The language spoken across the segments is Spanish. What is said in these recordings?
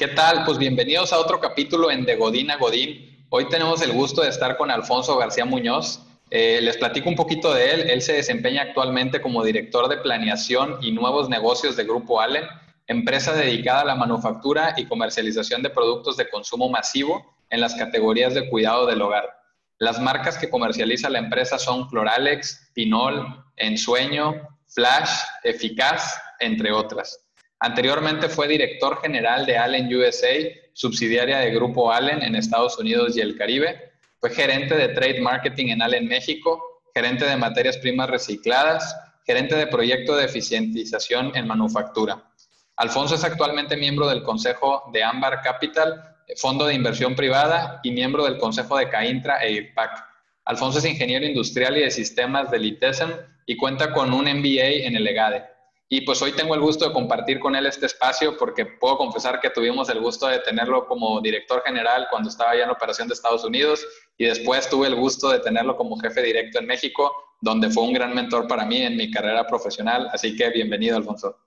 ¿Qué tal? Pues bienvenidos a otro capítulo en De Godín a Godín. Hoy tenemos el gusto de estar con Alfonso García Muñoz. Eh, les platico un poquito de él. Él se desempeña actualmente como director de planeación y nuevos negocios de Grupo Allen, empresa dedicada a la manufactura y comercialización de productos de consumo masivo en las categorías de cuidado del hogar. Las marcas que comercializa la empresa son Cloralex, Pinol, Ensueño, Flash, Eficaz, entre otras. Anteriormente fue director general de Allen USA, subsidiaria de Grupo Allen en Estados Unidos y el Caribe. Fue gerente de Trade Marketing en Allen México, gerente de materias primas recicladas, gerente de proyecto de eficientización en manufactura. Alfonso es actualmente miembro del consejo de Ambar Capital, fondo de inversión privada y miembro del consejo de Caintra e IRPAC. Alfonso es ingeniero industrial y de sistemas del ITESM y cuenta con un MBA en el EGADE. Y pues hoy tengo el gusto de compartir con él este espacio porque puedo confesar que tuvimos el gusto de tenerlo como director general cuando estaba ya en la operación de Estados Unidos y después tuve el gusto de tenerlo como jefe directo en México, donde fue un gran mentor para mí en mi carrera profesional. Así que bienvenido, Alfonso.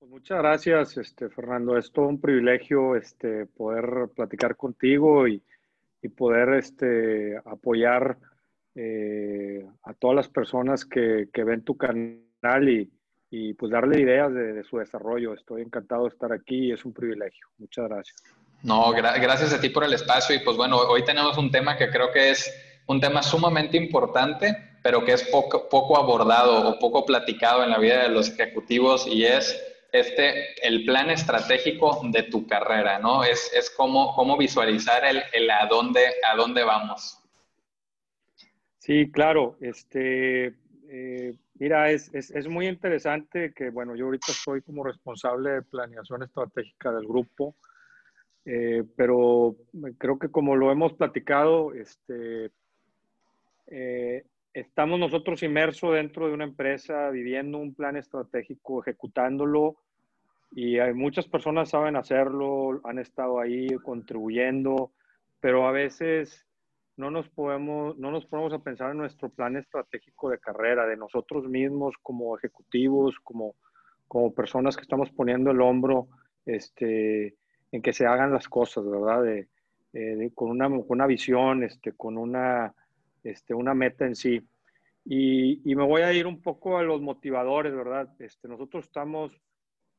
Pues muchas gracias, este, Fernando. Es todo un privilegio este, poder platicar contigo y, y poder este, apoyar eh, a todas las personas que, que ven tu canal y, y pues darle ideas de, su desarrollo. Estoy encantado de estar aquí y es un privilegio. Muchas gracias. No, gracias a ti por el espacio y pues bueno, hoy tenemos un tema que creo que es un tema sumamente importante, pero que es poco, poco abordado o poco platicado en la vida de los ejecutivos y es este, el plan estratégico de tu carrera, ¿no? Es, es cómo, cómo visualizar el, el a, dónde, a dónde vamos. Sí, claro. Este, eh, Mira, es, muy interesante que, bueno, yo ahorita soy como responsable de planeación estratégica del grupo, eh, pero creo que como lo hemos platicado, este, eh, estamos nosotros inmersos dentro de una empresa, viviendo un plan estratégico, ejecutándolo, y hay muchas personas saben hacerlo, han estado ahí contribuyendo, pero a veces no nos podemos, no nos ponemos a pensar en nuestro plan estratégico de carrera, de nosotros mismos como ejecutivos, como, como personas que estamos poniendo el hombro este, en que se hagan las cosas, ¿verdad? De, con, una, con, una, visión, este, con una, este, una meta en sí. Y, y, me voy a ir un poco a los motivadores, ¿verdad? Este, nosotros estamos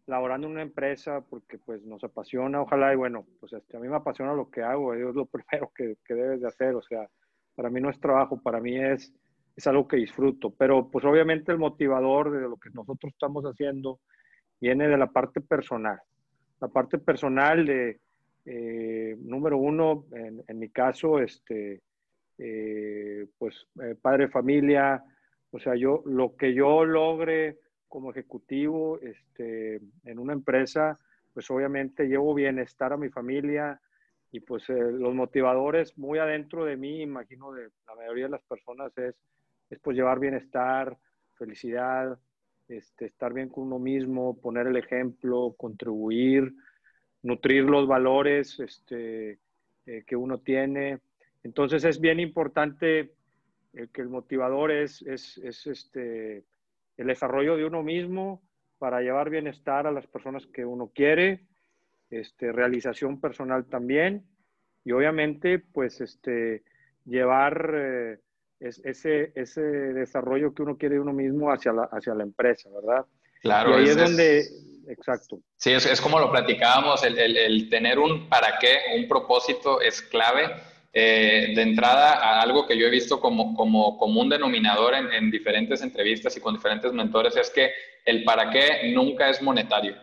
laborando en una empresa porque pues nos apasiona, ojalá y bueno, pues este, a mí me apasiona lo que hago, es lo primero que, que, debes de hacer, o sea, para mí no es trabajo, para mí es, es algo que disfruto, pero pues obviamente el motivador de lo que nosotros estamos haciendo viene de la parte personal, la parte personal de, eh, número uno, en, en, mi caso, este, eh, pues eh, padre familia, o sea, yo, lo que yo logre como ejecutivo este, en una empresa, pues obviamente llevo bienestar a mi familia y pues eh, los motivadores muy adentro de mí, imagino de la mayoría de las personas es, es pues llevar bienestar, felicidad, este, estar bien con uno mismo, poner el ejemplo, contribuir, nutrir los valores este, eh, que uno tiene. Entonces es bien importante eh, que el motivador es, es, es este, el desarrollo de uno mismo para llevar bienestar a las personas que uno quiere, este, realización personal también y obviamente pues este, llevar eh, ese, ese desarrollo que uno quiere de uno mismo hacia la, hacia la empresa, ¿verdad? Claro. Y ahí es, donde, exacto. Sí, es, es como lo platicábamos, el, el, el tener un para qué, un propósito es clave eh, de entrada algo que yo he visto como, como común denominador en, en, diferentes entrevistas y con diferentes mentores es que el para qué nunca es monetario.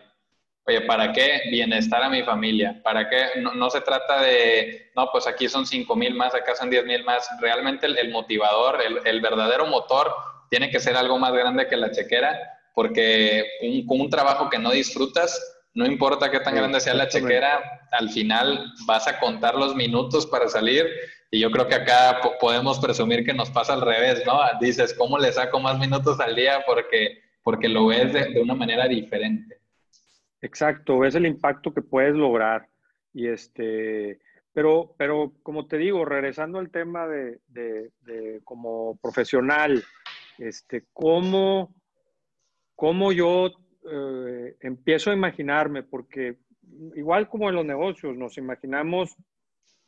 Oye, ¿para qué bienestar a mi familia? ¿Para qué? No, se trata de, no, pues aquí son 5 mil más, acá son 10 mil más. Realmente el, motivador, el, verdadero motor tiene que ser algo más grande que la chequera, porque un, un trabajo que no disfrutas, no importa qué tan grande sea la chequera, al final vas a contar los minutos para salir y yo creo que acá podemos presumir que nos pasa al revés, ¿no? Dices, ¿cómo le saco más minutos al día? Porque, porque lo ves de, de una manera diferente. Exacto, ves el impacto que puedes lograr. Y este, pero, pero como te digo, regresando al tema de, de, de como profesional, este, ¿cómo, cómo yo eh, empiezo a imaginarme, porque igual como en los negocios, nos imaginamos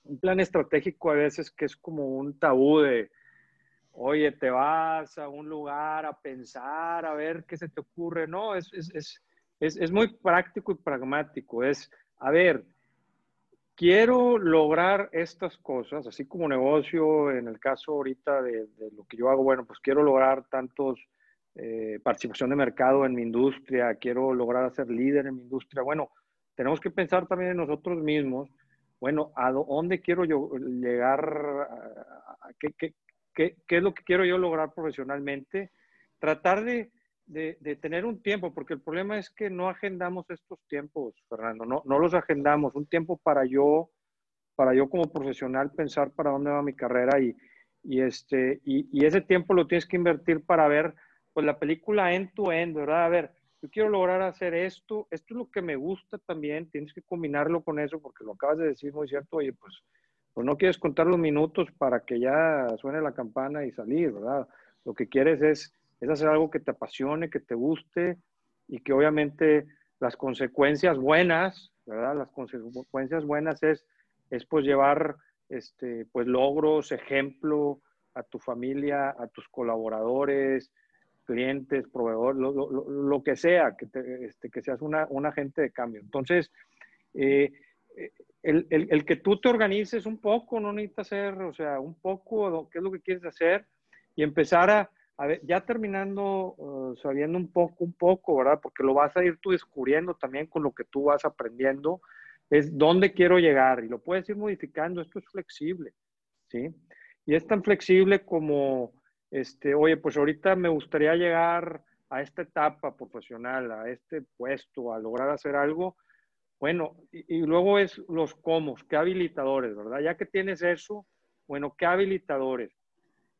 un plan estratégico a veces que es como un tabú de, oye, te vas a un lugar a pensar, a ver qué se te ocurre. No, es, es, es, es muy práctico y pragmático. Es, a ver, quiero lograr estas cosas, así como negocio, en el caso ahorita de, lo que yo hago, bueno, pues quiero lograr tantos eh, participación de mercado en mi industria, quiero lograr ser líder en mi industria. Bueno, tenemos que pensar también en nosotros mismos, bueno, ¿a dónde quiero yo llegar? ¿Qué, qué, qué, qué es lo que quiero yo lograr profesionalmente? Tratar de, de, tener un tiempo, porque el problema es que no agendamos estos tiempos, Fernando, no, no los agendamos, un tiempo para yo, para yo como profesional pensar para dónde va mi carrera y, y este, y, y, ese tiempo lo tienes que invertir para ver, pues la película end to end, ¿verdad? A ver, yo quiero lograr hacer esto, esto es lo que me gusta también, tienes que combinarlo con eso, porque lo acabas de decir muy cierto, oye, pues, pues no quieres contar los minutos para que ya suene la campana y salir, ¿verdad? Lo que quieres es es hacer algo que te apasione, que te guste y que obviamente las consecuencias buenas, ¿verdad? Las consecuencias buenas es, es pues llevar este, pues logros, ejemplo a tu familia, a tus colaboradores, clientes, proveedores, lo, que sea, que, este, que seas una, un agente de cambio. Entonces, eh, el, el, el, que tú te organices un poco, no necesitas hacer, o sea, un poco, qué es lo que quieres hacer y empezar a, a ver, ya terminando, uh, sabiendo un poco, un poco, ¿verdad? Porque lo vas a ir tú descubriendo también con lo que tú vas aprendiendo, es dónde quiero llegar y lo puedes ir modificando, esto es flexible, ¿sí? Y es tan flexible como, este, oye, pues ahorita me gustaría llegar a esta etapa profesional, a este puesto, a lograr hacer algo, bueno, y, luego es los cómo, qué habilitadores, ¿verdad? Ya que tienes eso, bueno, qué habilitadores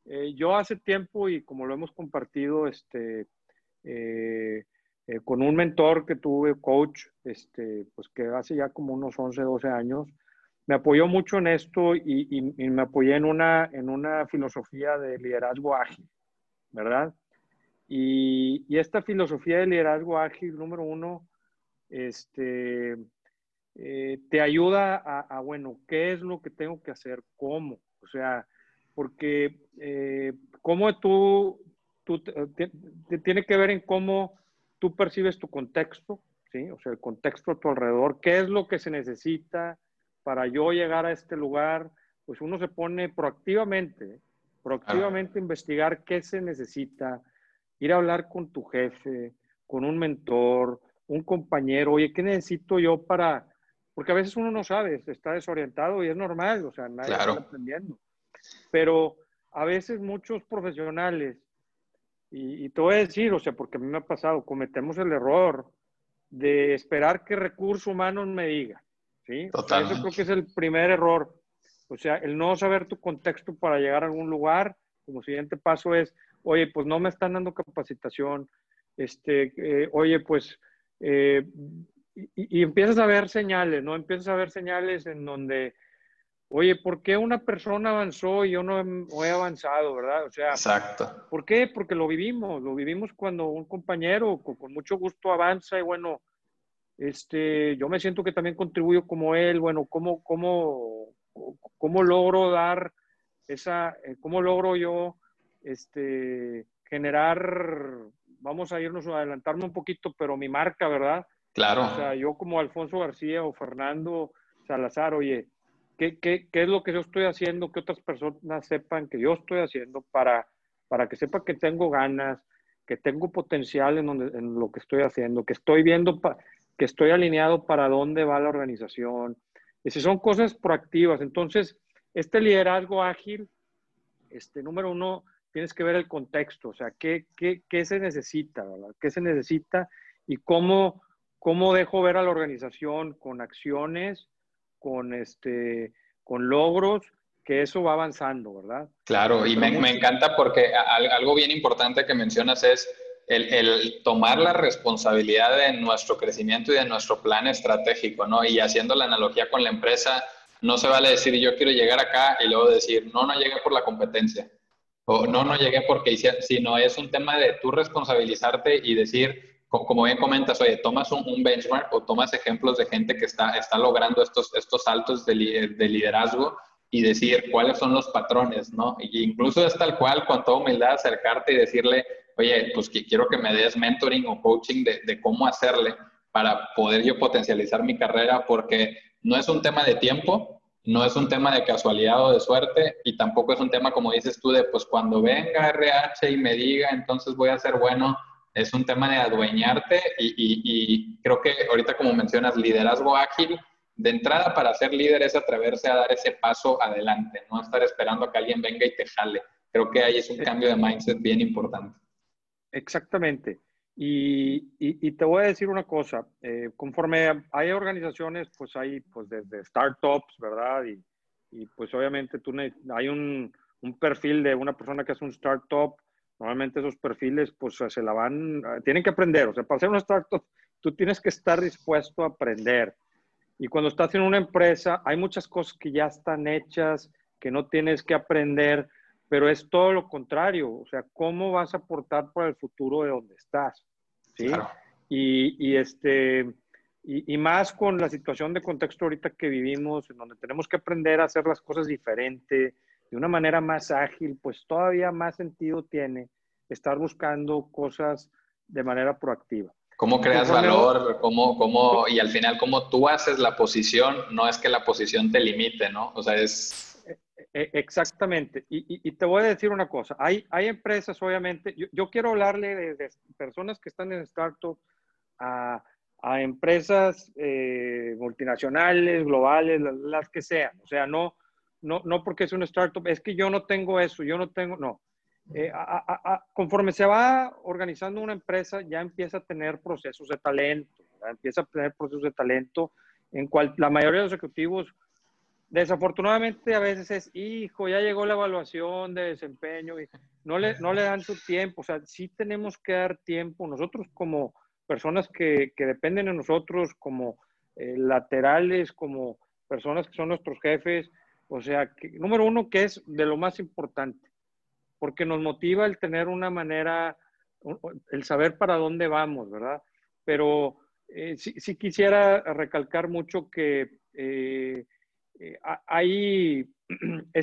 eh, yo hace tiempo, y como lo hemos compartido, este, eh, eh, con un mentor que tuve, coach, este, pues que hace ya como unos 11, 12 años, me apoyó mucho en esto y, me apoyé en una, en una filosofía de liderazgo ágil, ¿verdad? Y, esta filosofía de liderazgo ágil, número uno, este, te ayuda a, a, bueno, ¿qué es lo que tengo que hacer? ¿Cómo? O sea, porque eh, cómo tú, tú tiene que ver en cómo tú percibes tu contexto, ¿sí? O sea, el contexto a tu alrededor, qué es lo que se necesita para yo llegar a este lugar, pues uno se pone proactivamente, proactivamente investigar qué se necesita, ir a hablar con tu jefe, con un mentor, un compañero, oye, ¿qué necesito yo para...? Porque a veces uno no sabe, está desorientado y es normal, o sea, nadie está aprendiendo. Pero a veces muchos profesionales, y, te voy a decir, o sea, porque a mí me ha pasado, cometemos el error de esperar que recursos humanos me diga, ¿sí? eso creo que es el primer error. O sea, el no saber tu contexto para llegar a algún lugar, como siguiente paso es, oye, pues no me están dando capacitación, este, eh, oye, pues, eh, y, y, empiezas a ver señales, ¿no? Empiezas a ver señales en donde Oye, ¿por qué una persona avanzó y yo no he avanzado, verdad? O sea, Exacto. ¿por qué? Porque lo vivimos, lo vivimos cuando un compañero con, mucho gusto avanza y bueno, este, yo me siento que también contribuyo como él, bueno, ¿cómo, cómo, cómo logro dar esa, eh, cómo logro yo, este, generar, vamos a irnos a adelantarme un poquito, pero mi marca, ¿verdad? Claro. O sea, yo como Alfonso García o Fernando Salazar, oye, ¿Qué, es lo que yo estoy haciendo? Que otras personas sepan que yo estoy haciendo para, para que sepan que tengo ganas, que tengo potencial en, donde, en lo que estoy haciendo, que estoy viendo, que estoy alineado para dónde va la organización. Y si son cosas proactivas, entonces, este liderazgo ágil, este número uno, tienes que ver el contexto, o sea, qué, qué, qué se necesita, ¿verdad? ¿Qué se necesita y cómo, cómo dejo ver a la organización con acciones con, este, con logros, que eso va avanzando, ¿verdad? Claro, y me, encanta porque algo bien importante que mencionas es el, tomar la responsabilidad de nuestro crecimiento y de nuestro plan estratégico, ¿no? Y haciendo la analogía con la empresa, no se vale decir yo quiero llegar acá y luego decir no, no llegué por la competencia. O no, no llegué porque sino es un tema de tú responsabilizarte y decir como bien comentas, oye, tomas un, benchmark o tomas ejemplos de gente que está, está logrando estos, estos saltos de, de liderazgo y decir cuáles son los patrones, ¿no? Y incluso es tal cual, con toda humildad, acercarte y decirle, oye, pues quiero que me des mentoring o coaching de, de cómo hacerle para poder yo potencializar mi carrera, porque no es un tema de tiempo, no es un tema de casualidad o de suerte, y tampoco es un tema, como dices tú, de pues cuando venga RH y me diga, entonces voy a ser bueno, es un tema de adueñarte y, y creo que ahorita como mencionas, liderazgo ágil, de entrada para ser líder es atreverse a dar ese paso adelante, no estar esperando a que alguien venga y te jale. Creo que ahí es un cambio de mindset bien importante. Exactamente. Y, te voy a decir una cosa, eh, conforme hay organizaciones, pues hay pues desde startups, ¿verdad? Y, y pues obviamente tú hay un, un, perfil de una persona que es un startup, normalmente esos perfiles pues se la van, tienen que aprender, o sea, para ser una startup tú tienes que estar dispuesto a aprender. Y cuando estás en una empresa, hay muchas cosas que ya están hechas, que no tienes que aprender, pero es todo lo contrario, o sea, cómo vas a aportar para el futuro de donde estás, ¿sí? Y, este, y, más con la situación de contexto ahorita que vivimos, en donde tenemos que aprender a hacer las cosas diferente, de una manera más ágil, pues todavía más sentido tiene estar buscando cosas de manera proactiva. ¿Cómo creas valor? ¿Cómo, cómo, y al final, cómo tú haces la posición, no es que la posición te limite, ¿no? O sea, es exactamente. Y, te voy a decir una cosa. Hay, hay empresas, obviamente, yo, quiero hablarle de, personas que están en startup a, a empresas eh, multinacionales, globales, las, que sean. O sea, no, no, no porque es una startup, es que yo no tengo eso, yo no tengo, no. Eh, conforme se va organizando una empresa, ya empieza a tener procesos de talento, empieza a tener procesos de talento en cual la mayoría de los ejecutivos Desafortunadamente a veces es, hijo, ya llegó la evaluación de desempeño y no le, no le dan su tiempo. O sea, sí tenemos que dar tiempo. Nosotros como personas que, que dependen de nosotros, como eh, laterales, como personas que son nuestros jefes, o sea, que, número uno, que es de lo más importante, porque nos motiva el tener una manera, el saber para dónde vamos, ¿verdad? Pero eh, sí, quisiera recalcar mucho que... Eh, eh, hay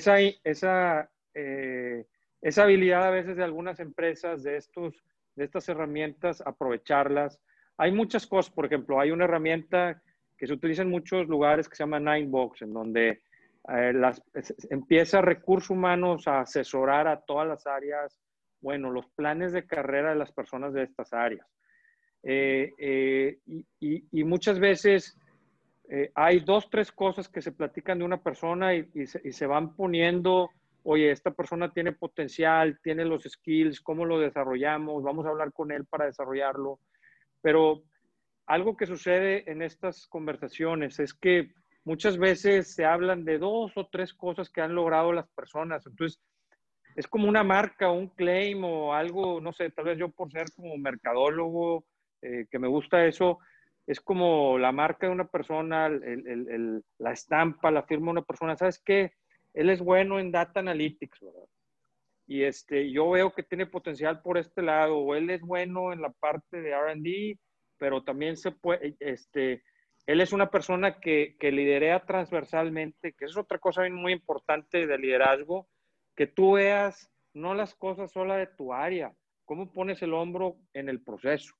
eh, esa habilidad a veces de algunas empresas de, estos, estas herramientas, aprovecharlas. Hay muchas cosas, por ejemplo, hay una herramienta que se utiliza en muchos lugares que se llama Ninebox, en donde eh, las, empieza recursos humanos a asesorar a todas las áreas, bueno, los planes de carrera de las personas de estas áreas. y, y, muchas veces eh, hay dos, tres cosas que se platican de una persona y, se, van poniendo, oye, esta persona tiene potencial, tiene los skills, ¿cómo lo desarrollamos? Vamos a hablar con él para desarrollarlo. Pero algo que sucede en estas conversaciones es que muchas veces se hablan de dos o tres cosas que han logrado las personas. Entonces, es como una marca, un claim o algo, no sé, tal vez yo por ser como mercadólogo, eh, que me gusta eso, es como la marca de una persona, la estampa, la firma de una persona. ¿Sabes qué? Él es bueno en data analytics, ¿verdad? Y este, yo veo que tiene potencial por este lado, o él es bueno en la parte de RD, pero también se puede, este, él es una persona que, que liderea transversalmente, que es otra cosa muy importante de liderazgo, que tú veas no las cosas solo de tu área, cómo pones el hombro en el proceso,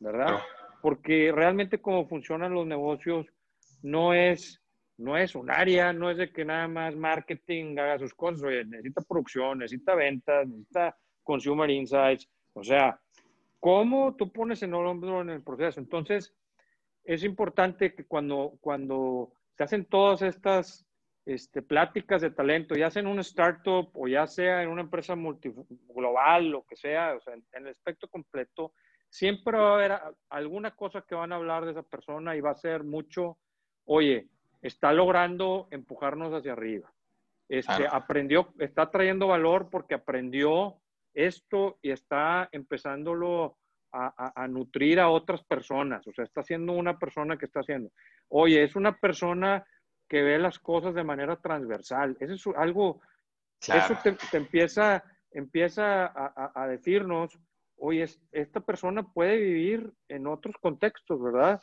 ¿verdad? Porque realmente como funcionan los negocios no es, no es un área, no es de que nada más marketing haga sus cosas, oye, necesita producción, necesita ventas, necesita consumer insights, o sea, ¿cómo tú pones el hombro en el proceso? Entonces, es importante que cuando, cuando se hacen todas estas este, pláticas de talento, ya sea en un startup o ya sea en una empresa multiglobal, lo que sea, o sea, en el aspecto completo, siempre va a haber alguna cosa que van a hablar de esa persona y va a ser mucho, oye, está logrando empujarnos hacia arriba. Este, aprendió, está trayendo valor porque aprendió esto y está empezándolo a, nutrir a otras personas. O sea, está siendo una persona que está haciendo. Oye, es una persona que ve las cosas de manera transversal. Eso es algo, eso te, empieza, empieza a, a decirnos oye, esta persona puede vivir en otros contextos, ¿verdad?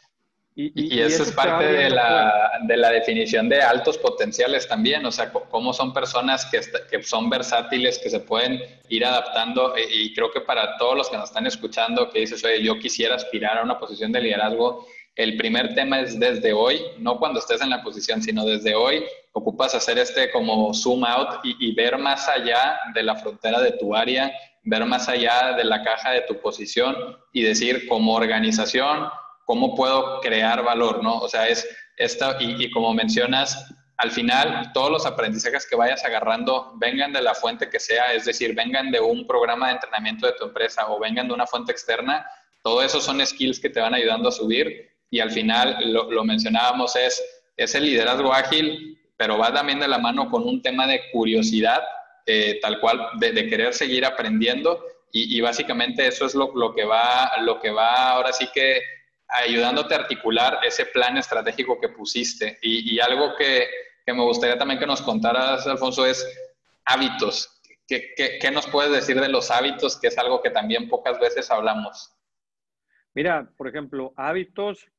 Y, eso, es parte de la, de la, definición de altos potenciales también, o sea, cómo son personas que, que, son versátiles, que se pueden ir adaptando. E, y creo que para todos los que nos están escuchando, que dices, oye, yo quisiera aspirar a una posición de liderazgo, el primer tema es desde hoy, no cuando estés en la posición, sino desde hoy, ocupas hacer este como zoom out y, y ver más allá de la frontera de tu área, ver más allá de la caja de tu posición y decir, como organización, cómo puedo crear valor, ¿no? O sea, es esta, y, como mencionas, al final todos los aprendizajes que vayas agarrando vengan de la fuente que sea, es decir, vengan de un programa de entrenamiento de tu empresa o vengan de una fuente externa, todo eso son skills que te van ayudando a subir y al final lo, mencionábamos es, es el liderazgo ágil, pero va también de la mano con un tema de curiosidad, eh, tal cual, de, querer seguir aprendiendo y, básicamente eso es lo, lo, que va, lo que va ahora sí que ayudándote a articular ese plan estratégico que pusiste. Y, algo que, me gustaría también que nos contaras, Alfonso, es hábitos. ¿Qué, ¿Qué, nos puedes decir de los hábitos, que es algo que también pocas veces hablamos? Mira, por ejemplo, hábitos,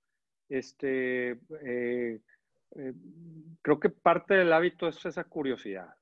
este, eh, eh, creo que parte del hábito es esa curiosidad,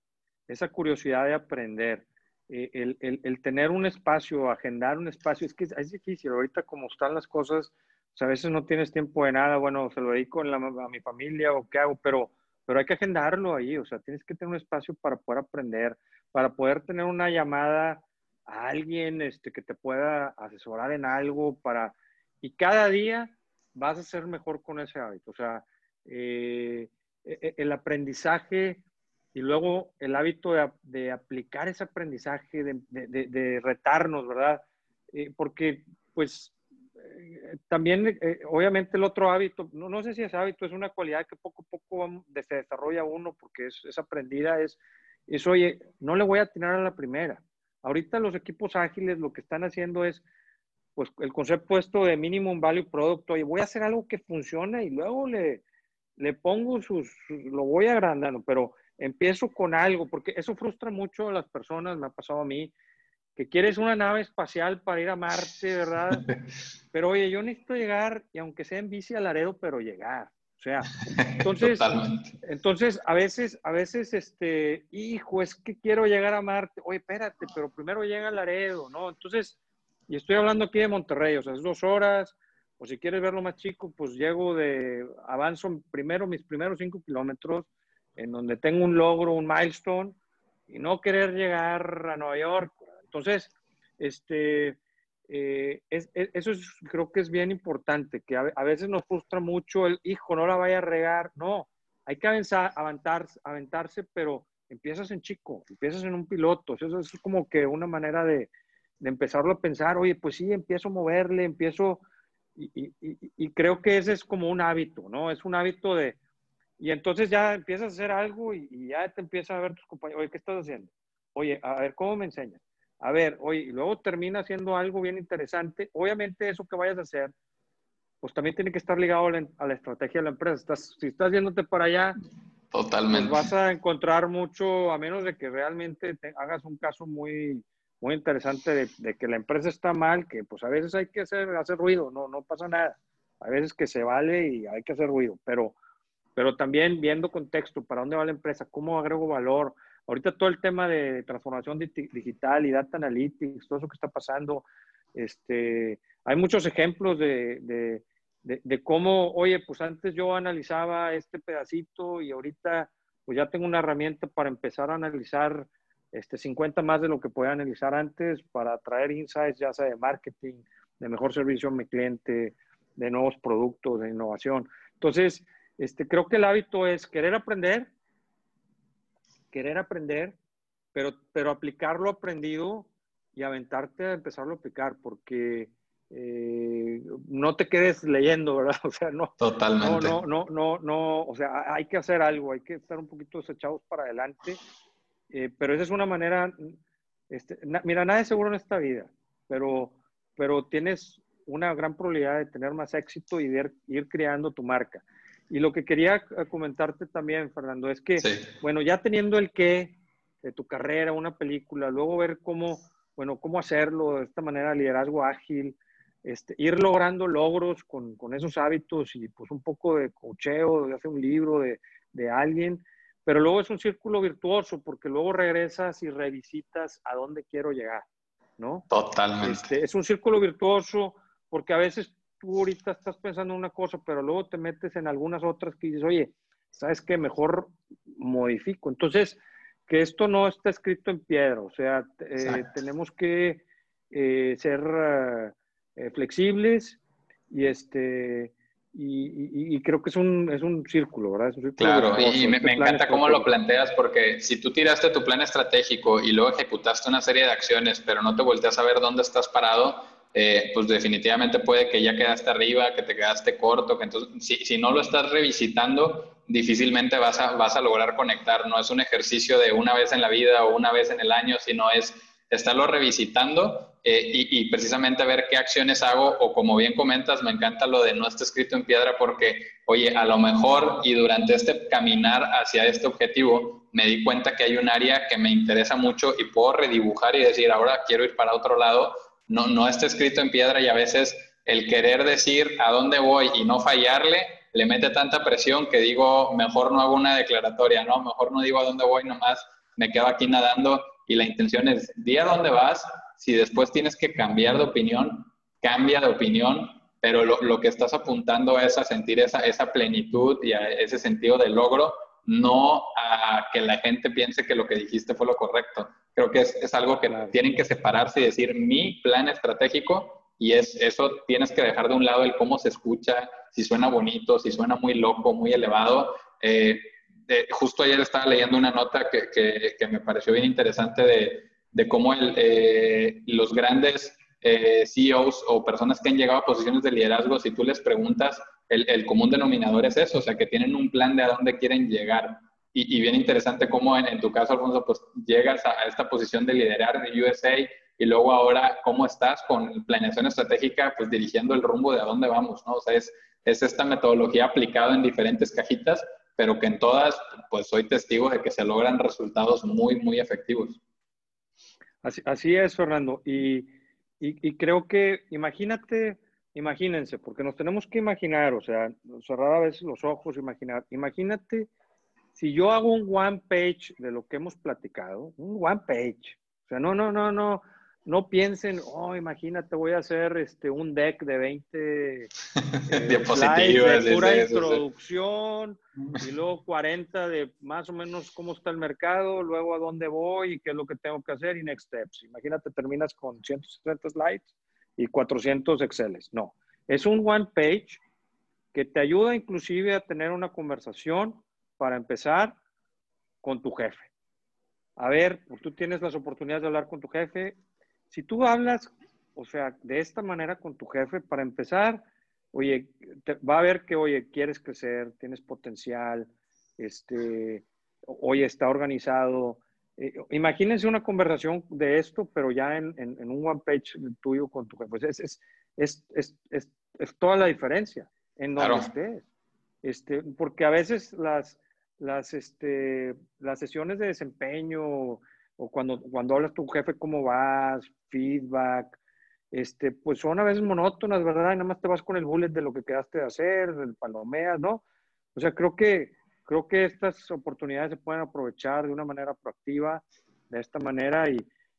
esa curiosidad de aprender. Eh, el, el, el, tener un espacio, agendar un espacio, es que es difícil. Ahorita como están las cosas, o sea, a veces no tienes tiempo de nada, bueno, se lo dedico a mi familia o qué hago, pero, pero hay que agendarlo ahí, o sea, tienes que tener un espacio para poder aprender, para poder tener una llamada a alguien este, que te pueda asesorar en algo, para... Y cada día vas a ser mejor con ese hábito, o sea, eh, e, e, el aprendizaje y luego el hábito de, aplicar ese aprendizaje, de, de retarnos, ¿verdad? Eh, porque pues también, eh, obviamente, el otro hábito, no, no, sé si es hábito, es una cualidad que poco a poco se desarrolla uno porque es, es, aprendida, es, es, oye, no le voy a tirar a la primera. Ahorita los equipos ágiles lo que están haciendo es, pues, el concepto esto de minimum value product, oye, voy a hacer algo que funcione y luego le, le pongo sus, lo voy agrandando, pero empiezo con algo, porque eso frustra mucho a las personas, me ha pasado a mí, que quieres una nave espacial para ir a Marte, ¿verdad? Pero oye, yo necesito llegar, y aunque sea en bici a Laredo, pero llegar. O sea, entonces, entonces a veces, a veces, este, hijo, es que quiero llegar a Marte. Oye, espérate, pero primero llega a Laredo, ¿no? Entonces, y estoy hablando aquí de Monterrey, o sea, es dos horas, o si quieres verlo más chico, pues llego de, avanzo primero mis primeros cinco kilómetros, en donde tengo un logro, un milestone, y no querer llegar a Nueva York, entonces, este, eh, eso creo que es bien importante, que a, veces nos frustra mucho el, hijo, no la vaya a regar. No, hay que avanzar, aventarse, pero empiezas en chico, empiezas en un piloto. Eso es como que una manera de, empezarlo a pensar, oye, pues sí, empiezo a moverle, empiezo, y, creo que ese es como un hábito, ¿no? Es un hábito de, y entonces ya empiezas a hacer algo y, ya te empiezan a ver tus compañeros, oye, ¿qué estás haciendo? Oye, a ver, ¿cómo me enseñas? a ver, oye, y luego termina haciendo algo bien interesante. Obviamente eso que vayas a hacer, pues también tiene que estar ligado a la, estrategia de la empresa. Estás, si estás yéndote para allá, pues Totalmente. vas a encontrar mucho, a menos de que realmente hagas un caso muy, muy interesante de, que la empresa está mal, que pues a veces hay que hacer, hacer ruido, no, no pasa nada. A veces que se vale y hay que hacer ruido, pero, pero también viendo contexto, para dónde va la empresa, cómo agrego valor, Ahorita todo el tema de transformación digital y data analytics, todo eso que está pasando, este, hay muchos ejemplos de, cómo, oye, pues antes yo analizaba este pedacito y ahorita pues ya tengo una herramienta para empezar a analizar este, 50 más de lo que podía analizar antes para traer insights, ya sea de marketing, de mejor servicio a mi cliente, de nuevos productos, de innovación. Entonces, este, creo que el hábito es querer aprender, querer aprender, pero, pero aplicar lo aprendido y aventarte a empezarlo a aplicar, porque eh, no te quedes leyendo, ¿verdad? O sea, no. Totalmente. No, no, no, no, o sea, hay que hacer algo, hay que estar un poquito desechados para adelante, eh, pero esa es una manera, este, mira, nada es seguro en esta vida, pero, pero tienes una gran probabilidad de tener más éxito y de ir creando tu marca. Y lo que quería comentarte también, Fernando, es que, bueno, ya teniendo el qué de tu carrera, una película, luego ver cómo, bueno, cómo hacerlo de esta manera, liderazgo ágil, este, ir logrando logros con, con, esos hábitos y pues un poco de cocheo, de hacer un libro de, de, alguien, pero luego es un círculo virtuoso porque luego regresas y revisitas a dónde quiero llegar, ¿no? Totalmente. Este, es un círculo virtuoso porque a veces tú ahorita estás pensando en una cosa, pero luego te metes en algunas otras que dices, oye, ¿sabes qué? Mejor modifico. Entonces, que esto no está escrito en piedra, o sea, eh, tenemos que eh, ser... Eh, flexibles y este y, creo que es un, es un círculo, ¿verdad? claro, y me, encanta cómo lo planteas porque si tú tiraste tu plan estratégico y luego ejecutaste una serie de acciones, pero no te volteas a ver dónde estás parado, eh, pues definitivamente puede que ya quedaste arriba, que te quedaste corto, que entonces si, si no lo estás revisitando, difícilmente vas a, vas a lograr conectar. No es un ejercicio de una vez en la vida o una vez en el año, sino es estarlo revisitando eh, y, precisamente ver qué acciones hago o como bien comentas, me encanta lo de no está escrito en piedra porque, oye, a lo mejor y durante este caminar hacia este objetivo me di cuenta que hay un área que me interesa mucho y puedo redibujar y decir, ahora quiero ir para otro lado. No, no está escrito en piedra y a veces el querer decir a dónde voy y no fallarle le mete tanta presión que digo, mejor no hago una declaratoria, ¿no? Mejor no digo a dónde voy, nomás me quedo aquí nadando y la intención es, di a dónde vas, si después tienes que cambiar de opinión, cambia de opinión, pero lo, lo, que estás apuntando es a sentir esa, esa plenitud y a ese sentido de logro, no a que la gente piense que lo que dijiste fue lo correcto. Creo que es, es algo que tienen que separarse y decir mi plan estratégico y es eso tienes que dejar de un lado el cómo se escucha, si suena bonito, si suena muy loco, muy elevado. Eh, justo ayer estaba leyendo una nota que, que, me pareció bien interesante de, de cómo el, eh, los grandes eh, CEOs o personas que han llegado a posiciones de liderazgo, si tú les preguntas, el, el, común denominador es eso, o sea, que tienen un plan de a dónde quieren llegar. Y, y bien interesante cómo en, en, tu caso, Alfonso, pues llegas a, esta posición de liderar de USA y luego ahora cómo estás con planeación estratégica, pues dirigiendo el rumbo de a dónde vamos, ¿no? O sea, es, es esta metodología aplicada en diferentes cajitas pero que en todas, pues soy testigo de que se logran resultados muy, muy efectivos. Así, así es, Fernando. Y, y, creo que, imagínate, imagínense, porque nos tenemos que imaginar, o sea, cerrar a veces los ojos, imaginar, imagínate si yo hago un one page de lo que hemos platicado, un one page, o sea, no, no, no, no, no piensen, oh, imagínate, voy a hacer este, un deck de 20 eh, diapositivas, de pura introducción, y luego 40 de más o menos cómo está el mercado, luego a dónde voy y qué es lo que tengo que hacer y next steps. Imagínate, terminas con 170 slides y 400 Exceles. No, es un one page que te ayuda inclusive a tener una conversación para empezar con tu jefe. A ver, tú tienes las oportunidades de hablar con tu jefe, si tú hablas, o sea, de esta manera con tu jefe, para empezar, oye, va a ver que, oye, quieres crecer, tienes potencial, este, oye, está organizado. Eh, imagínense una conversación de esto, pero ya en, un one page tuyo con tu jefe. Pues es, es, es, es, toda la diferencia en donde estés. Este, porque a veces las, las, este, las sesiones de desempeño, o cuando, cuando hablas tu jefe, cómo vas, feedback, este, pues son a veces monótonas, ¿verdad? Y nada más te vas con el bullet de lo que quedaste de hacer, del palomeas, ¿no? O sea, creo que, creo que estas oportunidades se pueden aprovechar de una manera proactiva, de esta manera, y,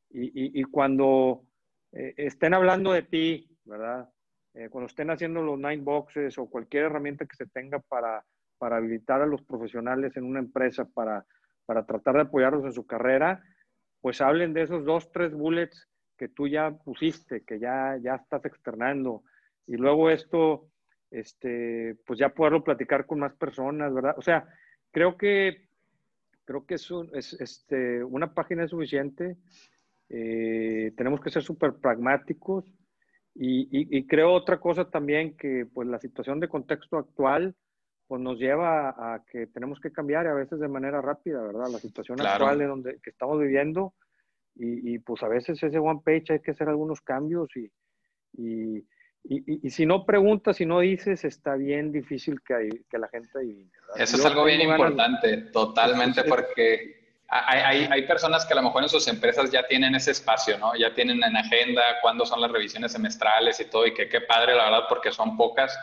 y, y, cuando eh, estén hablando de ti, ¿verdad? Eh, cuando estén haciendo los nine boxes o cualquier herramienta que se tenga para, para habilitar a los profesionales en una empresa para, para tratar de apoyarlos en su carrera, pues hablen de esos dos, tres bullets que tú ya pusiste, que ya, ya estás externando. Y luego esto, este, pues ya poderlo platicar con más personas, ¿verdad? O sea, creo que, creo que es, es este, una página es suficiente. Eh, tenemos que ser súper pragmáticos. Y, y, creo otra cosa también que pues la situación de contexto actual pues nos lleva a, que tenemos que cambiar a veces de manera rápida, ¿verdad? La situación actual de donde que estamos viviendo y, y, pues a veces ese one page hay que hacer algunos cambios y, y, y si no preguntas, si no dices, está bien difícil que, que la gente adivine. Eso es algo bien importante, totalmente, porque hay, hay, personas que a lo mejor en sus empresas ya tienen ese espacio, ¿no? Ya tienen en agenda cuándo son las revisiones semestrales y todo, y que qué padre, la verdad, porque son pocas,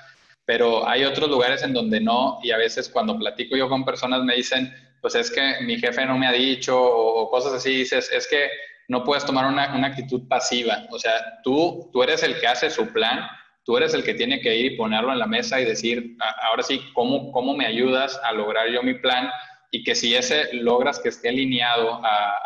pero hay otros lugares en donde no, y a veces cuando platico yo con personas me dicen, pues es que mi jefe no me ha dicho, o, cosas así, dices, es que no puedes tomar una, una, actitud pasiva, o sea, tú, tú eres el que hace su plan, tú eres el que tiene que ir y ponerlo en la mesa y decir, ahora sí, ¿cómo, cómo me ayudas a lograr yo mi plan? y que si ese logras que esté alineado a,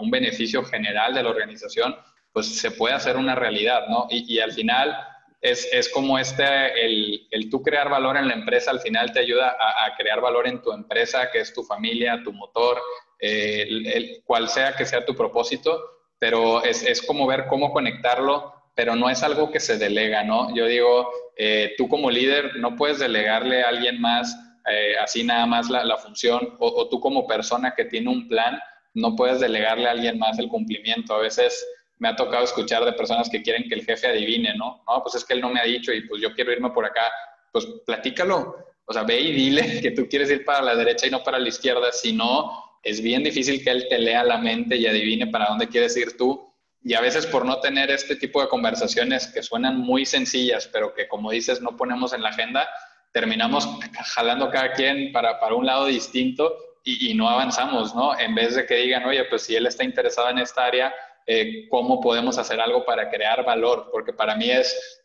un beneficio general de la organización, pues se puede hacer una realidad, ¿no? Y, al final es, es, como este, el, el, tú crear valor en la empresa, al final te ayuda a, crear valor en tu empresa, que es tu familia, tu motor, eh, el, cual sea que sea tu propósito, pero es, es, como ver cómo conectarlo, pero no es algo que se delega, ¿no? Yo digo, eh, tú como líder no puedes delegarle a alguien más eh, así nada más la, función, o, tú como persona que tiene un plan, no puedes delegarle a alguien más el cumplimiento. A veces me ha tocado escuchar de personas que quieren que el jefe adivine, ¿no? No, pues es que él no me ha dicho y pues yo quiero irme por acá. Pues platícalo, o sea, ve y dile que tú quieres ir para la derecha y no para la izquierda, si no, es bien difícil que él te lea la mente y adivine para dónde quieres ir tú. Y a veces por no tener este tipo de conversaciones que suenan muy sencillas, pero que como dices no ponemos en la agenda, terminamos jalando cada quien para, para un lado distinto y, no avanzamos, ¿no? En vez de que digan, oye, pues si él está interesado en esta área, eh, ¿cómo podemos hacer algo para crear valor? Porque para mí es,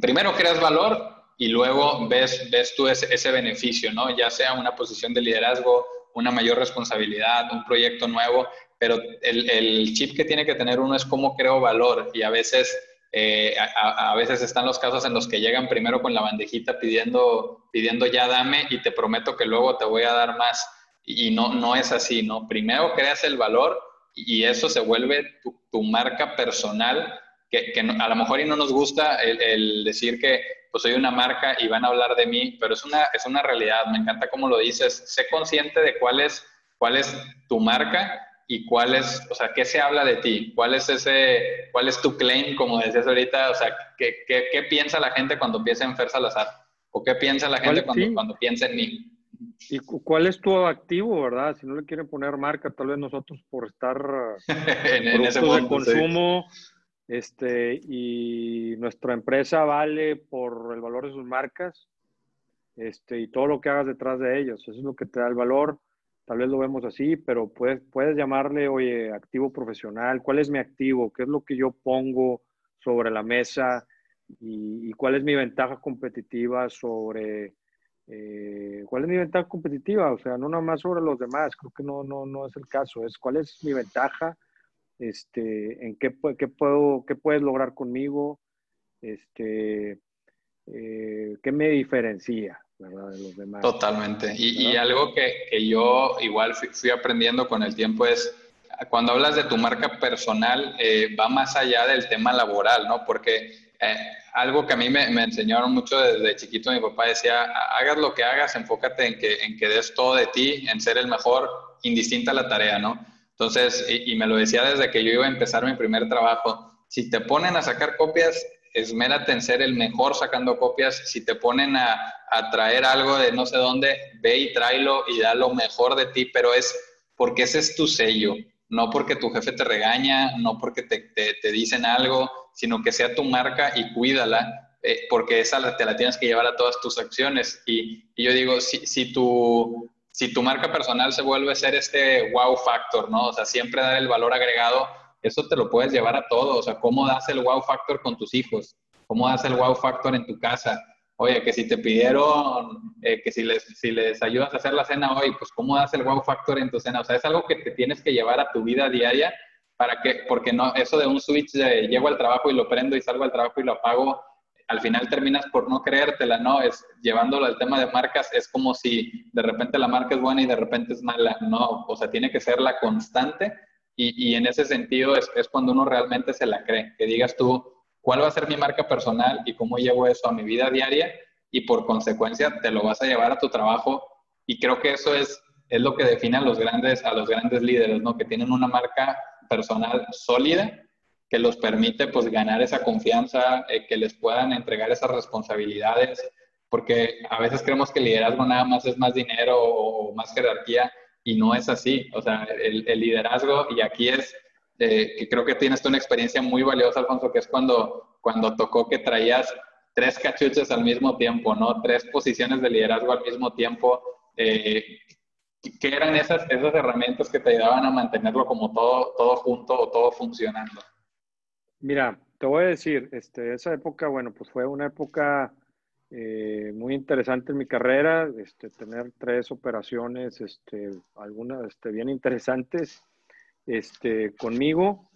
primero creas valor y luego ves, ves tú ese, beneficio, ¿no? Ya sea una posición de liderazgo, una mayor responsabilidad, un proyecto nuevo, pero el, chip que tiene que tener uno es cómo creo valor y a veces eh, a, veces están los casos en los que llegan primero con la bandejita pidiendo, pidiendo ya dame y te prometo que luego te voy a dar más. Y no, no es así, ¿no? Primero creas el valor y eso se vuelve tu, marca personal, que, que, a lo mejor y no nos gusta el, decir que pues soy una marca y van a hablar de mí, pero es una, es una realidad, me encanta cómo lo dices, sé consciente de cuál es, cuál es tu marca y cuál es, o sea, qué se habla de ti, cuál es ese, cuál es tu claim, como decías ahorita, o sea, qué, qué, qué piensa la gente cuando piensa en Fer Salazar, o qué piensa la gente cuando, cuando piensa en mí. ¿Y cuál es tu activo, verdad? Si no le quieren poner marca, tal vez nosotros por estar en, ese de consumo, este, y nuestra empresa vale por el valor de sus marcas, este, y todo lo que hagas detrás de ellos, eso es lo que te da el valor tal vez lo vemos así, pero puedes, puedes llamarle, oye, activo profesional, ¿cuál es mi activo? ¿Qué es lo que yo pongo sobre la mesa? ¿Y, cuál es mi ventaja competitiva sobre... Eh, ¿Cuál es mi ventaja competitiva? O sea, no nada más sobre los demás, creo que no, no, no es el caso, es cuál es mi ventaja, este, en qué, qué puedo, qué puedes lograr conmigo, este, eh, qué me diferencia, Totalmente. Y, algo que, que, yo igual fui, aprendiendo con el tiempo es, cuando hablas de tu marca personal, eh, va más allá del tema laboral, ¿no? Porque eh, algo que a mí me, me, enseñaron mucho desde chiquito, mi papá decía, hagas lo que hagas, enfócate en que, en que des todo de ti, en ser el mejor, indistinta la tarea, ¿no? Entonces, y, me lo decía desde que yo iba a empezar mi primer trabajo, si te ponen a sacar copias, esmérate en ser el mejor sacando copias. Si te ponen a, traer algo de no sé dónde, ve y tráelo y da lo mejor de ti, pero es porque ese es tu sello, no porque tu jefe te regaña, no porque te, dicen algo, sino que sea tu marca y cuídala, eh, porque esa te la tienes que llevar a todas tus acciones. Y, yo digo, si, si, tu, si tu marca personal se vuelve a ser este wow factor, ¿no? O sea, siempre dar el valor agregado eso te lo puedes llevar a todo. O sea, cómo das el wow factor con tus hijos, cómo das el wow factor en tu casa. Oye, que si te pidieron, eh, que si les, si les ayudas a hacer la cena hoy, pues cómo das el wow factor en tu cena. O sea, es algo que te tienes que llevar a tu vida diaria para que, porque no, eso de un switch de llego al trabajo y lo prendo y salgo al trabajo y lo apago, al final terminas por no creértela, ¿no? Es llevándolo al tema de marcas, es como si de repente la marca es buena y de repente es mala, ¿no? O sea, tiene que ser la constante y, en ese sentido es, es, cuando uno realmente se la cree, que digas tú, ¿cuál va a ser mi marca personal y cómo llevo eso a mi vida diaria? Y por consecuencia te lo vas a llevar a tu trabajo. Y creo que eso es, es lo que define a los, grandes, a los grandes líderes, ¿no? Que tienen una marca personal sólida que los permite pues ganar esa confianza, eh, que les puedan entregar esas responsabilidades, porque a veces creemos que liderazgo nada más es más dinero o más jerarquía, y no es así. O sea, el, liderazgo, y aquí es, eh, que creo que tienes una experiencia muy valiosa, Alfonso, que es cuando, cuando tocó que traías tres cachuches al mismo tiempo, ¿no? Tres posiciones de liderazgo al mismo tiempo. Eh, ¿Qué eran esas, esas herramientas que te ayudaban a mantenerlo como todo, todo junto o todo funcionando? Mira, te voy a decir, este, esa época, bueno, pues fue una época eh, muy interesante en mi carrera, este, tener tres operaciones, este, algunas este, bien interesantes este, conmigo.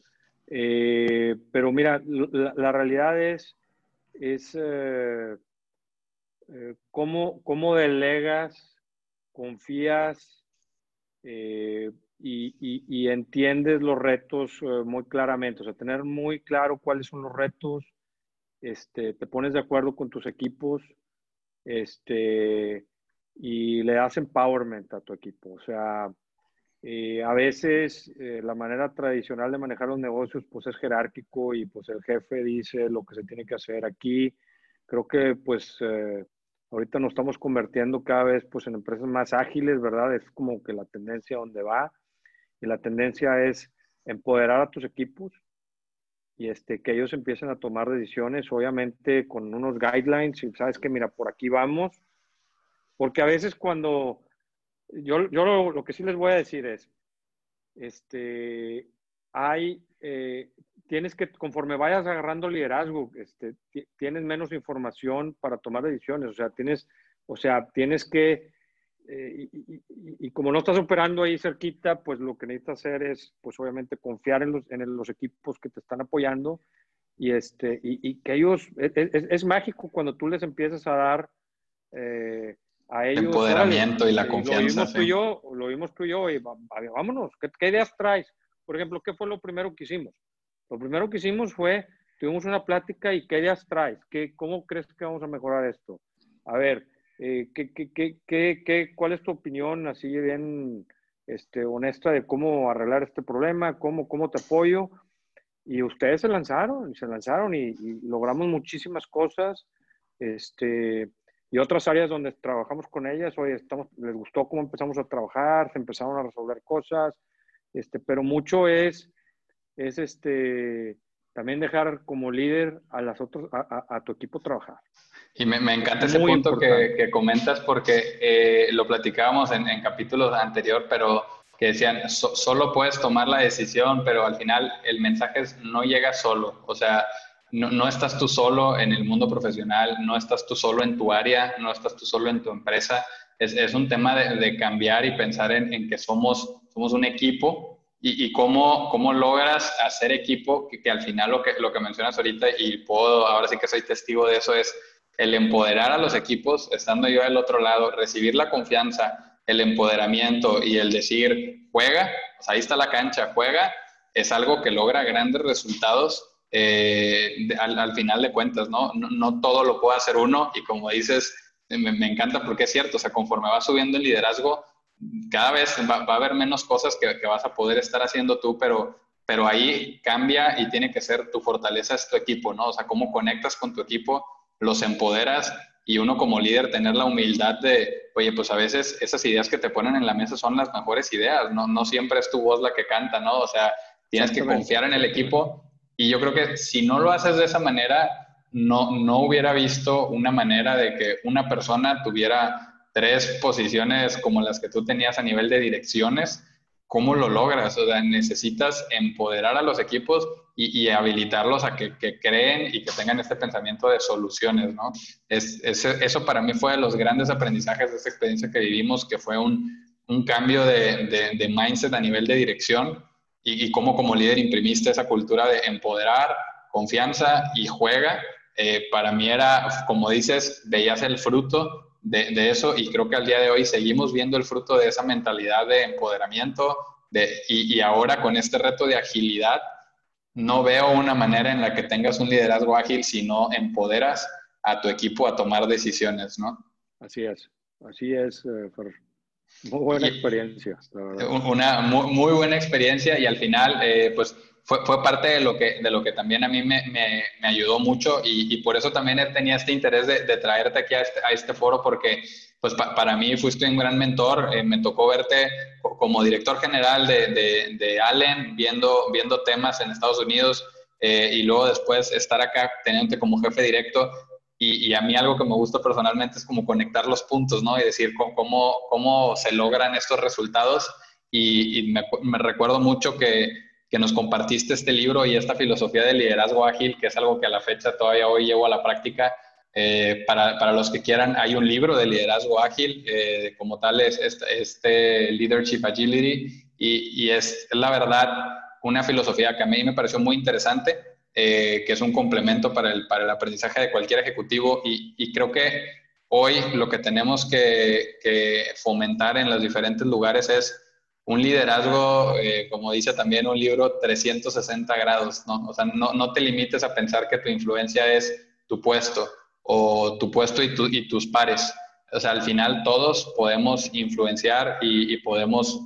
Eh, pero mira, la, realidad es, es eh, cómo, cómo, delegas, confías y, y, entiendes los retos muy claramente. O sea, tener muy claro cuáles son los retos, este, te pones de acuerdo con tus equipos este, y le das empowerment a tu equipo. O sea, eh, a veces eh, la manera tradicional de manejar los negocios pues es jerárquico y pues el jefe dice lo que se tiene que hacer aquí. Creo que pues eh, ahorita nos estamos convirtiendo cada vez pues en empresas más ágiles, ¿verdad? Es como que la tendencia donde va. Y la tendencia es empoderar a tus equipos y este, que ellos empiecen a tomar decisiones, obviamente con unos guidelines, y sabes que mira, por aquí vamos, porque a veces cuando, yo, yo lo, que sí les voy a decir es, este, hay, eh, tienes que, conforme vayas agarrando liderazgo, este, tienes menos información para tomar decisiones, o sea, tienes, o sea, tienes que eh, y, como no estás operando ahí cerquita, pues lo que necesitas hacer es, pues obviamente, confiar en los, en los equipos que te están apoyando y, este, y, que ellos, e, e, es, mágico cuando tú les empiezas a dar eh, a ellos... Empoderamiento y la confianza. Lo vimos tú y yo, lo vimos tú y yo, y vámonos, ¿qué, ¿qué, ideas traes? Por ejemplo, ¿qué fue lo primero que hicimos? Lo primero que hicimos fue, tuvimos una plática y ¿qué ideas traes? ¿Qué, ¿Cómo crees que vamos a mejorar esto? A ver, eh, ¿qué, qué, qué, cuál es tu opinión así bien este, honesta de cómo arreglar este problema? ¿Cómo, cómo te apoyo? Y ustedes se lanzaron, y se lanzaron y, logramos muchísimas cosas. Este, y otras áreas donde trabajamos con ellas, oye, estamos, les gustó cómo empezamos a trabajar, se empezaron a resolver cosas, este, pero mucho es, es este, también dejar como líder a, las otros, a, tu equipo trabajar. Y me, me encanta ese punto que, que, comentas porque eh, lo platicábamos en, en, capítulos anterior, pero que decían, solo puedes tomar la decisión, pero al final el mensaje es, no llega solo. O sea, no, no, estás tú solo en el mundo profesional, no estás tú solo en tu área, no estás tú solo en tu empresa. Es, es un tema de, de, cambiar y pensar en, en que somos, somos un equipo y, cómo, cómo, logras hacer equipo, que, al final lo que, lo que mencionas ahorita, y puedo, ahora sí que soy testigo de eso, es el empoderar a los equipos, estando yo del otro lado, recibir la confianza, el empoderamiento y el decir, juega, ahí está la cancha, juega, es algo que logra grandes resultados eh, al, final de cuentas, ¿no? ¿no? ¿no? todo lo puede hacer uno y como dices, me, me encanta porque es cierto, o sea, conforme va subiendo el liderazgo, cada vez va, a haber menos cosas que, vas a poder estar haciendo tú, pero, pero ahí cambia y tiene que ser tu fortaleza es tu equipo, ¿no? O sea, cómo conectas con tu equipo, los empoderas y uno como líder tener la humildad de, oye, pues a veces esas ideas que te ponen en la mesa son las mejores ideas, no, no siempre es tu voz la que canta, ¿no? O sea, tienes que confiar en el equipo y yo creo que si no lo haces de esa manera, no, no hubiera visto una manera de que una persona tuviera tres posiciones como las que tú tenías a nivel de direcciones, ¿cómo lo logras? O sea, necesitas empoderar a los equipos y, habilitarlos a que, creen y que tengan este pensamiento de soluciones, ¿no? Es, eso para mí fue de los grandes aprendizajes de esta experiencia que vivimos, que fue un, cambio de, mindset a nivel de dirección y, cómo como líder imprimiste esa cultura de empoderar, confianza y juega. Eh, para mí era, como dices, veías el fruto de, eso y creo que al día de hoy seguimos viendo el fruto de esa mentalidad de empoderamiento de, y, ahora con este reto de agilidad, no veo una manera en la que tengas un liderazgo ágil si no empoderas a tu equipo a tomar decisiones, ¿no? Así es, así es, eh, Muy buena experiencia. Una muy, buena experiencia y al final, eh, pues fue, fue, parte de lo, que, de lo que también a mí me, me, me ayudó mucho y, y, por eso también tenía este interés de, de traerte aquí a este, a este, foro porque pues para mí fuiste un gran mentor, eh, me tocó verte como director general de, de, de, Allen, viendo, viendo temas en Estados Unidos eh, y luego después estar acá teniéndote como jefe directo y, a mí algo que me gusta personalmente es como conectar los puntos, ¿no? Y decir cómo, cómo se logran estos resultados y, me recuerdo mucho que que nos compartiste este libro y esta filosofía de liderazgo ágil, que es algo que a la fecha todavía hoy llevo a la práctica. Eh, para, para, los que quieran, hay un libro de liderazgo ágil, eh, como tal es este, este Leadership Agility, y, y, es la verdad una filosofía que a mí me pareció muy interesante, eh, que es un complemento para el, para el aprendizaje de cualquier ejecutivo, y, y creo que hoy lo que tenemos que, que fomentar en los diferentes lugares es un liderazgo, eh, como dice también un libro, 360 grados, ¿no? O sea, no, no, te limites a pensar que tu influencia es tu puesto o tu puesto y, tu, y tus pares. O sea, al final todos podemos influenciar y, y, podemos,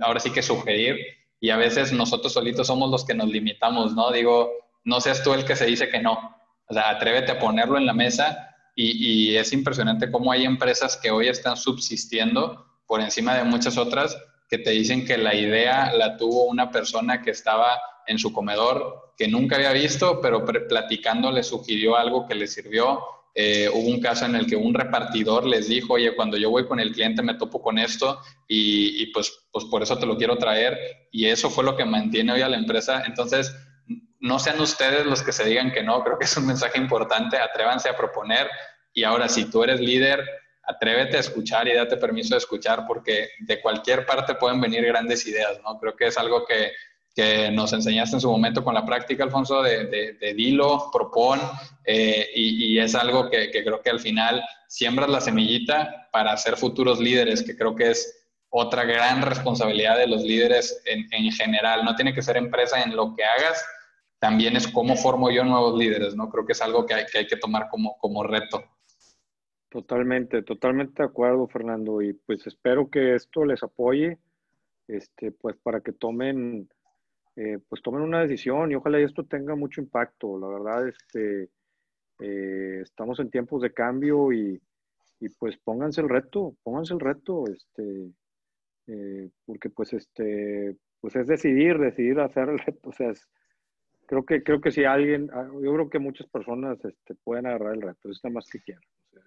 ahora sí que sugerir, y a veces nosotros solitos somos los que nos limitamos, ¿no? Digo, no seas tú el que se dice que no. O sea, atrévete a ponerlo en la mesa y, es impresionante cómo hay empresas que hoy están subsistiendo por encima de muchas otras que te dicen que la idea la tuvo una persona que estaba en su comedor, que nunca había visto, pero platicando le sugirió algo que le sirvió. Eh, hubo un caso en el que un repartidor les dijo, oye, cuando yo voy con el cliente me topo con esto y, y pues, pues por eso te lo quiero traer. Y eso fue lo que mantiene hoy a la empresa. Entonces, no sean ustedes los que se digan que no, creo que es un mensaje importante, atrévanse a proponer. Y ahora, si tú eres líder, atrévete a escuchar y date permiso de escuchar porque de cualquier parte pueden venir grandes ideas, ¿no? Creo que es algo que, que nos enseñaste en su momento con la práctica, Alfonso, de, de, de dilo, propon, eh, y, y, es algo que, que, creo que al final siembras la semillita para ser futuros líderes, que creo que es otra gran responsabilidad de los líderes en, en general. No tiene que ser empresa en lo que hagas, también es cómo formo yo nuevos líderes, ¿no? Creo que es algo que hay que, hay que tomar como, como reto. Totalmente, totalmente de acuerdo, Fernando. Y pues espero que esto les apoye, este, pues para que tomen, eh, pues tomen una decisión y ojalá esto tenga mucho impacto. La verdad, este, eh, estamos en tiempos de cambio y, y, pues pónganse el reto, pónganse el reto, este, eh, porque pues este, pues es decidir, decidir hacer el reto. O sea, es, creo que, creo que si alguien, ah, yo creo que muchas personas este, pueden agarrar el reto, es nada más que quieran.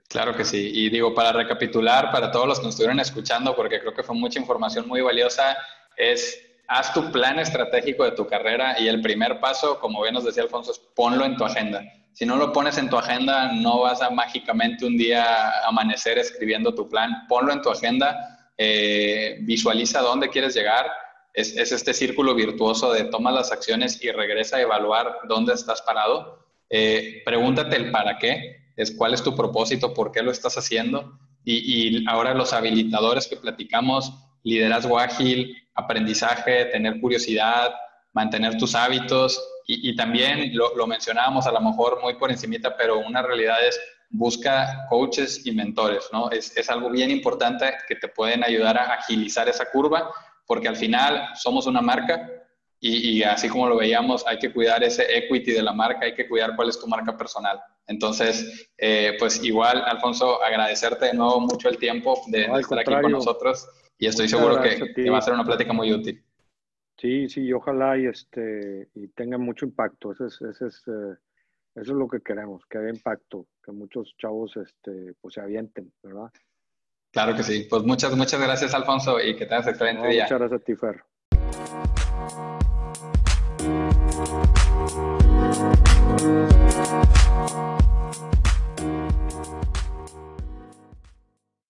Claro que sí. Y digo, para recapitular, para todos los que nos estuvieron escuchando, porque creo que fue mucha información muy valiosa, es haz tu plan estratégico de tu carrera y el primer paso, como bien nos decía Alfonso, es ponlo en tu agenda. Si no lo pones en tu agenda, no vas a mágicamente un día amanecer escribiendo tu plan. Ponlo en tu agenda, eh, visualiza dónde quieres llegar. Es, es, este círculo virtuoso de toma las acciones y regresa a evaluar dónde estás parado. Eh, pregúntate el para qué es cuál es tu propósito, por qué lo estás haciendo. Y, y, ahora los habilitadores que platicamos, liderazgo ágil, aprendizaje, tener curiosidad, mantener tus hábitos. Y, y también lo, lo, mencionábamos a lo mejor muy por encimita, pero una realidad es busca coaches y mentores, ¿no? Es, es algo bien importante que te pueden ayudar a agilizar esa curva, porque al final somos una marca, y, y, así como lo veíamos, hay que cuidar ese equity de la marca, hay que cuidar cuál es tu marca personal. Entonces, eh, pues igual, Alfonso, agradecerte de nuevo mucho el tiempo de, no, de estar aquí con nosotros y estoy seguro que, que, va a ser una plática muy útil. Sí, sí, ojalá y, este, y tenga mucho impacto. Ese es, ese es, eh, eso es lo que queremos, que haya impacto, que muchos chavos este, pues, se avienten, ¿verdad? Claro que sí. Pues muchas, muchas gracias, Alfonso, y que tengas excelente día. Muchas gracias a